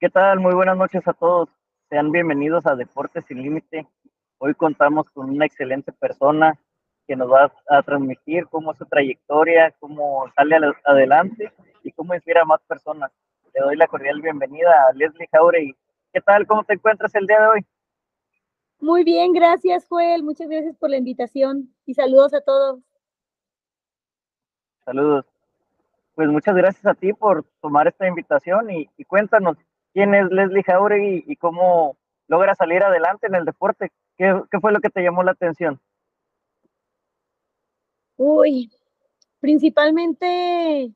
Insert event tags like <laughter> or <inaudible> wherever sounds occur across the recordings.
¿Qué tal? Muy buenas noches a todos. Sean bienvenidos a Deportes sin Límite. Hoy contamos con una excelente persona que nos va a transmitir cómo es su trayectoria, cómo sale adelante y cómo inspira a más personas. Le doy la cordial bienvenida a Leslie Jauregui. ¿Qué tal? ¿Cómo te encuentras el día de hoy? Muy bien, gracias Joel. Muchas gracias por la invitación y saludos a todos. Saludos. Pues muchas gracias a ti por tomar esta invitación y, cuéntanos quién es Leslie Jauregui y cómo logra salir adelante en el deporte. ¿Qué, ¿Qué, fue lo que te llamó la atención? Uy, principalmente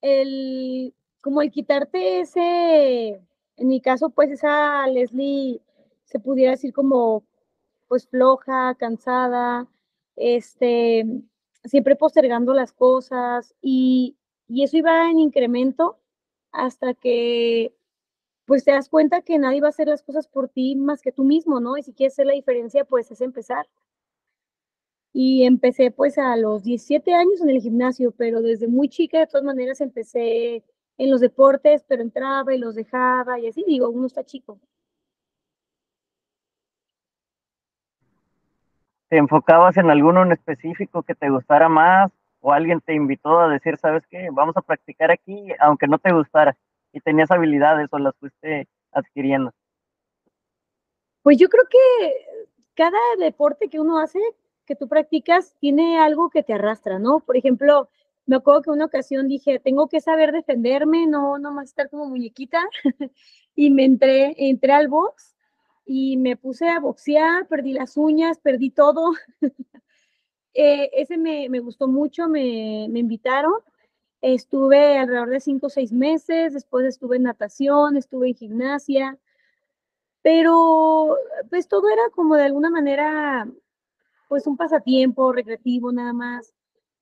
el, como el quitarte ese, en mi caso, pues esa Leslie se pudiera decir como, pues floja, cansada, este, siempre postergando las cosas y, y eso iba en incremento hasta que pues te das cuenta que nadie va a hacer las cosas por ti más que tú mismo, ¿no? Y si quieres hacer la diferencia, pues es empezar. Y empecé pues a los 17 años en el gimnasio, pero desde muy chica de todas maneras empecé en los deportes, pero entraba y los dejaba y así digo, uno está chico. ¿Te enfocabas en alguno en específico que te gustara más o alguien te invitó a decir, sabes qué, vamos a practicar aquí aunque no te gustara y tenías habilidades o las fuiste adquiriendo? Pues yo creo que cada deporte que uno hace que tú practicas tiene algo que te arrastra, ¿no? Por ejemplo, me acuerdo que una ocasión dije, tengo que saber defenderme, no nomás estar como muñequita, <laughs> y me entré, entré al box y me puse a boxear, perdí las uñas, perdí todo. <laughs> eh, ese me, me, gustó mucho, me, me invitaron. Estuve alrededor de cinco o seis meses, después estuve en natación, estuve en gimnasia, pero pues todo era como de alguna manera pues un pasatiempo recreativo nada más,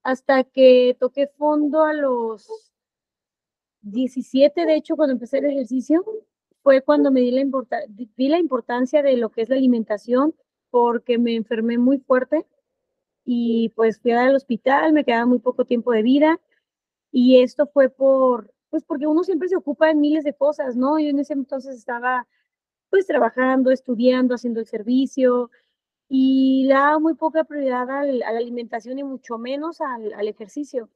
hasta que toqué fondo a los 17, de hecho, cuando empecé el ejercicio, fue cuando me di la, di la importancia de lo que es la alimentación, porque me enfermé muy fuerte y pues fui al hospital, me quedaba muy poco tiempo de vida y esto fue por, pues porque uno siempre se ocupa en miles de cosas, ¿no? Yo en ese entonces estaba pues trabajando, estudiando, haciendo el servicio, y le daba muy poca prioridad a la alimentación y mucho menos al, al, ejercicio.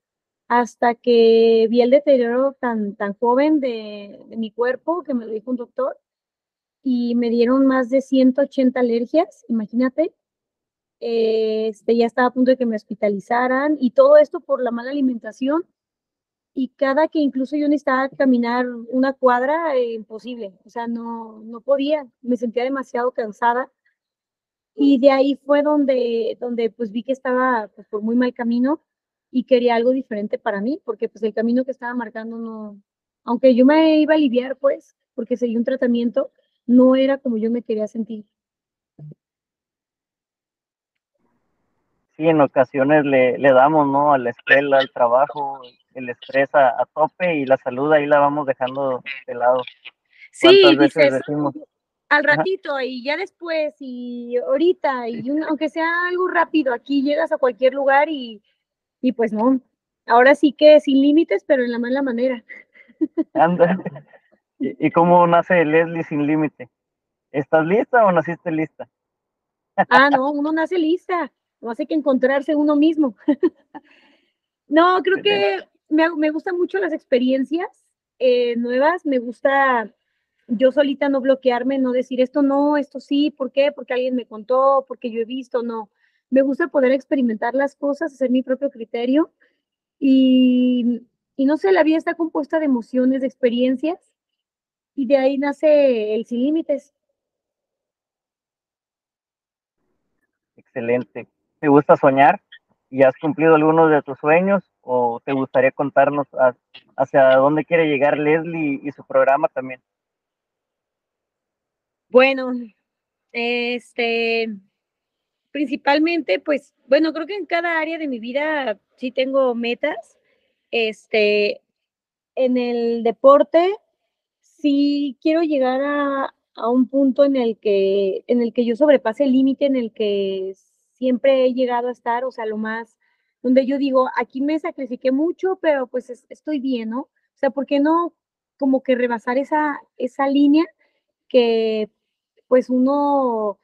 Hasta que vi el deterioro tan, tan joven de, de, mi cuerpo, que me lo dijo un doctor, y me dieron más de 180 alergias, imagínate. Este, ya estaba a punto de que me hospitalizaran y todo esto por la mala alimentación. Y cada que incluso yo necesitaba caminar una cuadra, eh, imposible, o sea, no, no podía, me sentía demasiado cansada y de ahí fue donde, donde pues vi que estaba pues, por muy mal camino y quería algo diferente para mí, porque pues el camino que estaba marcando no, aunque yo me iba a aliviar pues, porque seguía un tratamiento, no era como yo me quería sentir. Sí, en ocasiones le, le damos, ¿no? A la escuela, al trabajo, el estrés a, a, tope y la salud ahí la vamos dejando de lado. Sí, decimos? al ratito y ya después y ahorita y aunque sea algo rápido, aquí llegas a cualquier lugar y, y pues no, ahora sí que sin límites, pero en la mala manera. Anda. ¿Y, ¿Y cómo nace Leslie sin límite? ¿Estás lista o naciste lista? Ah, no, uno nace lista, no hace que encontrarse uno mismo. <laughs> No, creo que me, me gustan mucho las experiencias eh, nuevas, me gusta yo solita no bloquearme, no decir esto no, esto sí, ¿por qué? Porque alguien me contó, porque yo he visto, no. Me gusta poder experimentar las cosas, hacer mi propio criterio y, y no sé, la vida está compuesta de emociones, de experiencias y de ahí nace el sin límites. Excelente. ¿Te gusta soñar? ¿Y has cumplido algunos de tus sueños? ¿O te gustaría contarnos hacia dónde quiere llegar Leslie y su programa también? Bueno, este, principalmente, pues, bueno, creo que en cada área de mi vida sí tengo metas. Este, en el deporte, sí quiero llegar a, a un punto en el que, en el que yo sobrepase el límite en el que siempre he llegado a estar, o sea, lo más, donde yo digo, aquí me sacrifiqué mucho, pero pues es, estoy bien, ¿no? O sea, ¿por qué no como que rebasar esa, esa línea que pues uno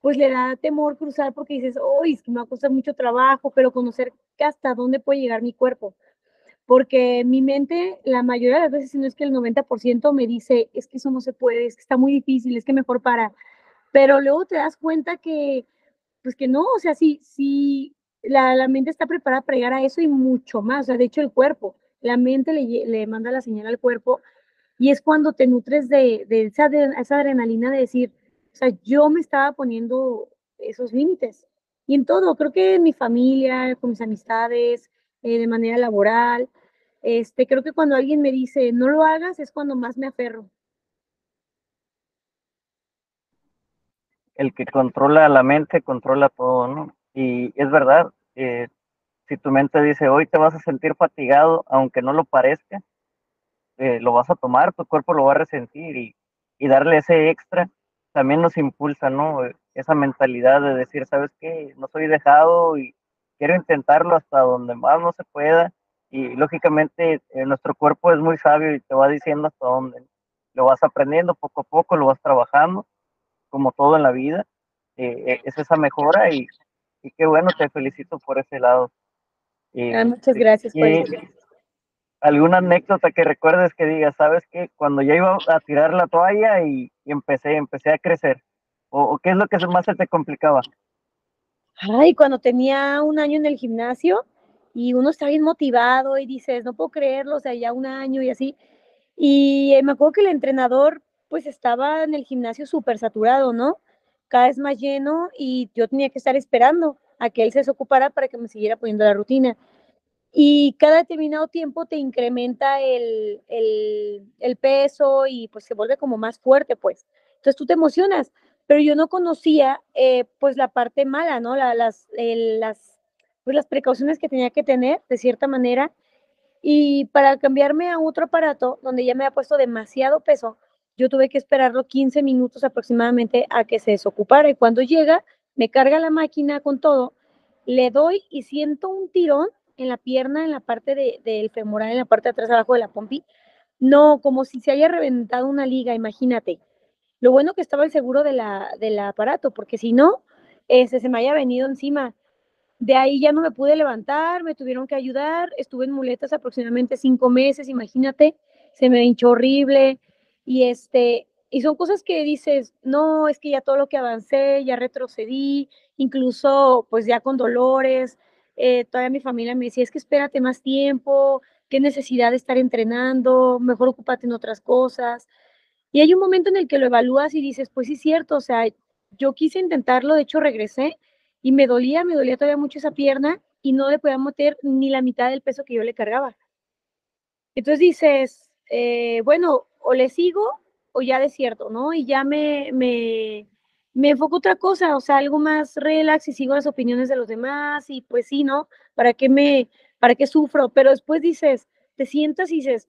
pues le da temor cruzar porque dices, uy, es que me va a costar mucho trabajo, pero conocer hasta dónde puede llegar mi cuerpo. Porque mi mente, la mayoría de las veces, si no es que el 90% me dice, es que eso no se puede, es que está muy difícil, es que mejor para. Pero luego te das cuenta que, pues que no, o sea, sí, sí, la, la mente está preparada para llegar a eso y mucho más. O sea, de hecho, el cuerpo, la mente le, le manda la señal al cuerpo y es cuando te nutres de, de esa, de esa adrenalina de decir, o sea, yo me estaba poniendo esos límites. Y en todo, creo que en mi familia, con mis amistades, eh, de manera laboral, este, creo que cuando alguien me dice, no lo hagas, es cuando más me aferro. El que controla la mente, controla todo, ¿no? Y es verdad, eh, si tu mente dice, hoy te vas a sentir fatigado, aunque no lo parezca, eh, lo vas a tomar, tu cuerpo lo va a resentir y, darle ese extra también nos impulsa, ¿no? Esa mentalidad de decir, ¿sabes qué? No soy dejado y quiero intentarlo hasta donde más no se pueda. Y lógicamente eh, nuestro cuerpo es muy sabio y te va diciendo hasta dónde. Lo vas aprendiendo poco a poco, lo vas trabajando, como todo en la vida. Eh, eh, es esa mejora y, y, qué bueno, te felicito por ese lado. Ah, muchas gracias. Por ¿Alguna anécdota que recuerdes que digas, sabes que cuando ya iba a tirar la toalla y, empecé, empecé a crecer? ¿O, qué es lo que más se te complicaba? Ay, cuando tenía un año en el gimnasio y uno está bien motivado y dices, no puedo creerlo, o sea, ya un año y así. Y eh, me acuerdo que el entrenador pues estaba en el gimnasio súper saturado, ¿no? Cada vez más lleno y yo tenía que estar esperando a que él se desocupara para que me siguiera poniendo la rutina y cada determinado tiempo te incrementa el, el, peso y pues se vuelve como más fuerte, pues. Entonces tú te emocionas, pero yo no conocía eh, pues la parte mala, ¿no? La, las, las, pues, las precauciones que tenía que tener de cierta manera. Y para cambiarme a otro aparato donde ya me ha puesto demasiado peso, yo tuve que esperarlo 15 minutos aproximadamente a que se desocupara. Y cuando llega, me carga la máquina con todo, le doy y siento un tirón en la pierna, en la parte del de, femoral, en la parte de atrás abajo de la pompi. No, como si se haya reventado una liga, imagínate. Lo bueno que estaba el seguro de la, del aparato, porque si no, ese, se me haya venido encima. De ahí ya no me pude levantar, me tuvieron que ayudar, estuve en muletas aproximadamente cinco meses, imagínate, se me hinchó horrible. Y este, y son cosas que dices, no, es que ya todo lo que avancé, ya retrocedí, incluso pues ya con dolores, eh, todavía mi familia me decía, es que espérate más tiempo, qué necesidad de estar entrenando, mejor ocúpate en otras cosas. Y hay un momento en el que lo evalúas y dices, pues sí es cierto, o sea, yo quise intentarlo, de hecho regresé y me dolía, me dolía todavía mucho esa pierna y no le podía meter ni la mitad del peso que yo le cargaba. Entonces dices, eh, bueno, o le sigo o ya desierto, ¿no? Y ya me, me, me enfoco otra cosa, o sea, algo más relax y sigo las opiniones de los demás y pues sí, ¿no? ¿Para qué me, para qué sufro? Pero después dices, te sientas y dices,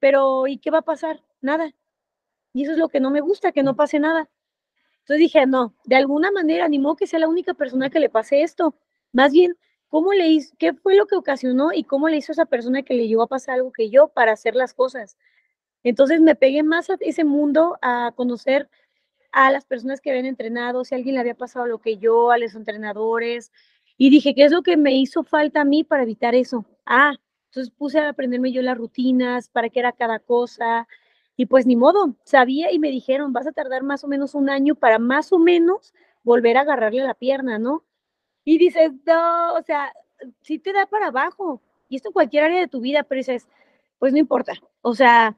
pero ¿y qué va a pasar? Nada. Y eso es lo que no me gusta, que no pase nada. Entonces dije, no, de alguna manera, ni modo que sea la única persona que le pase esto. Más bien, ¿cómo le hizo, qué fue lo que ocasionó y cómo le hizo esa persona que le llevó a pasar algo que yo para hacer las cosas? Entonces me pegué más a ese mundo, a conocer a las personas que habían entrenado, si alguien le había pasado lo que yo, a los entrenadores, y dije, ¿qué es lo que me hizo falta a mí para evitar eso? Ah, entonces puse a aprenderme yo las rutinas, para qué era cada cosa, y pues ni modo, sabía y me dijeron, vas a tardar más o menos un año para más o menos volver a agarrarle la pierna, ¿no? Y dices, no, o sea, sí te da para abajo, y esto en cualquier área de tu vida, pero dices, pues no importa, o sea,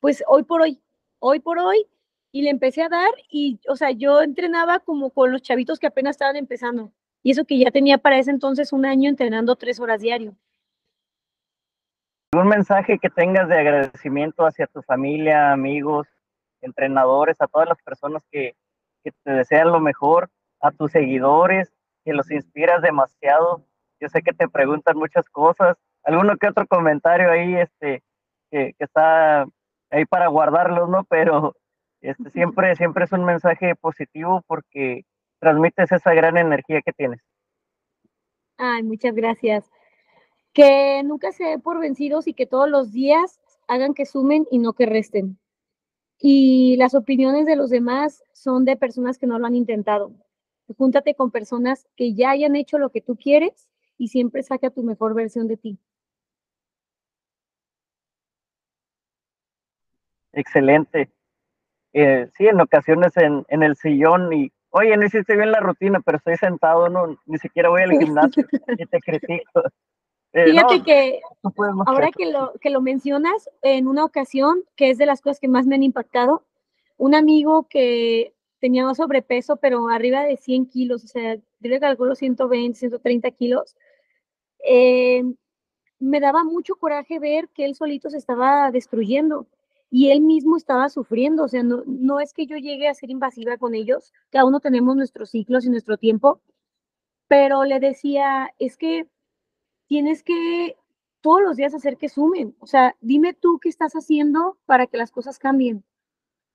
pues hoy por hoy, hoy por hoy, y le empecé a dar y, o sea, yo entrenaba como con los chavitos que apenas estaban empezando. Y eso que ya tenía para ese entonces un año entrenando tres horas diario. Un mensaje que tengas de agradecimiento hacia tu familia, amigos, entrenadores, a todas las personas que, que te desean lo mejor, a tus seguidores, que los inspiras demasiado. Yo sé que te preguntan muchas cosas. Alguno que otro comentario ahí, este, que, que está ahí para guardarlos, ¿no? Pero este, siempre, siempre es un mensaje positivo porque transmites esa gran energía que tienes. Ay, muchas gracias. Que nunca se dé por vencidos y que todos los días hagan que sumen y no que resten. Y las opiniones de los demás son de personas que no lo han intentado. Júntate con personas que ya hayan hecho lo que tú quieres y siempre saca tu mejor versión de ti. Excelente. Eh, sí, en ocasiones en, en, el sillón y, oye, no hiciste bien la rutina, pero estoy sentado, no, ni siquiera voy al gimnasio y te critico. <laughs> Eh, Fíjate que ahora que lo, que lo mencionas, en una ocasión, que es de las cosas que más me han impactado, un amigo que tenía sobrepeso, pero arriba de 100 kilos, o sea, yo le calculo 120, 130 kilos, eh, me daba mucho coraje ver que él solito se estaba destruyendo y él mismo estaba sufriendo, o sea, no, no es que yo llegue a ser invasiva con ellos, cada uno tenemos nuestros ciclos y nuestro tiempo, pero le decía, es que tienes que todos los días hacer que sumen, o sea, dime tú qué estás haciendo para que las cosas cambien,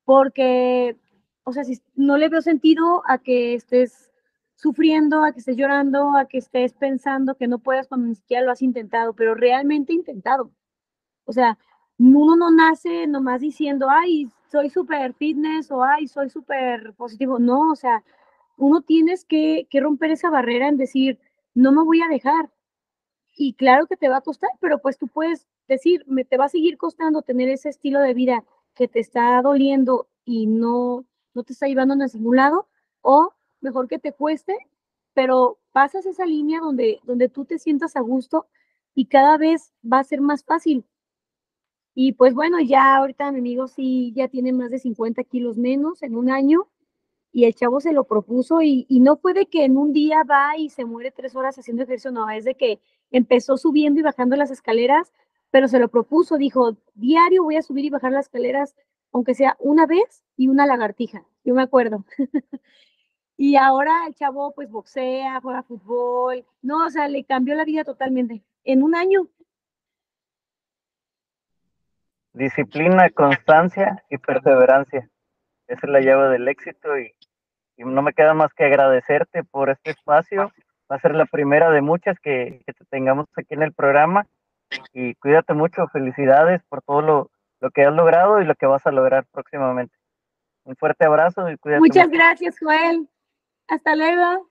porque, o sea, si no le veo sentido a que estés sufriendo, a que estés llorando, a que estés pensando que no puedes cuando ni siquiera lo has intentado, pero realmente intentado. O sea, uno no nace nomás diciendo, ay, soy súper fitness o ay, soy súper positivo. No, o sea, uno tienes que, que romper esa barrera en decir, no me voy a dejar. Y claro que te va a costar, pero pues tú puedes decir, me te va a seguir costando tener ese estilo de vida que te está doliendo y no, no te está llevando a ningún lado, o mejor que te cueste, pero pasas esa línea donde, donde tú te sientas a gusto y cada vez va a ser más fácil. Y pues bueno, ya ahorita mi amigo sí ya tiene más de 50 kilos menos en un año y el chavo se lo propuso y, no puede que en un día va y se muere tres horas haciendo ejercicio, no, es de que empezó subiendo y bajando las escaleras, pero se lo propuso, dijo, diario voy a subir y bajar las escaleras, aunque sea una vez y una lagartija, yo me acuerdo. <laughs> y ahora el chavo pues boxea, juega fútbol, no, o sea, le cambió la vida totalmente en un año disciplina, constancia y perseverancia. Esa es la llave del éxito y, no me queda más que agradecerte por este espacio. Va a ser la primera de muchas que, que te tengamos aquí en el programa y cuídate mucho. Felicidades por todo lo, lo, que has logrado y lo que vas a lograr próximamente. Un fuerte abrazo y cuídate. Muchas gracias, Joel. Hasta luego.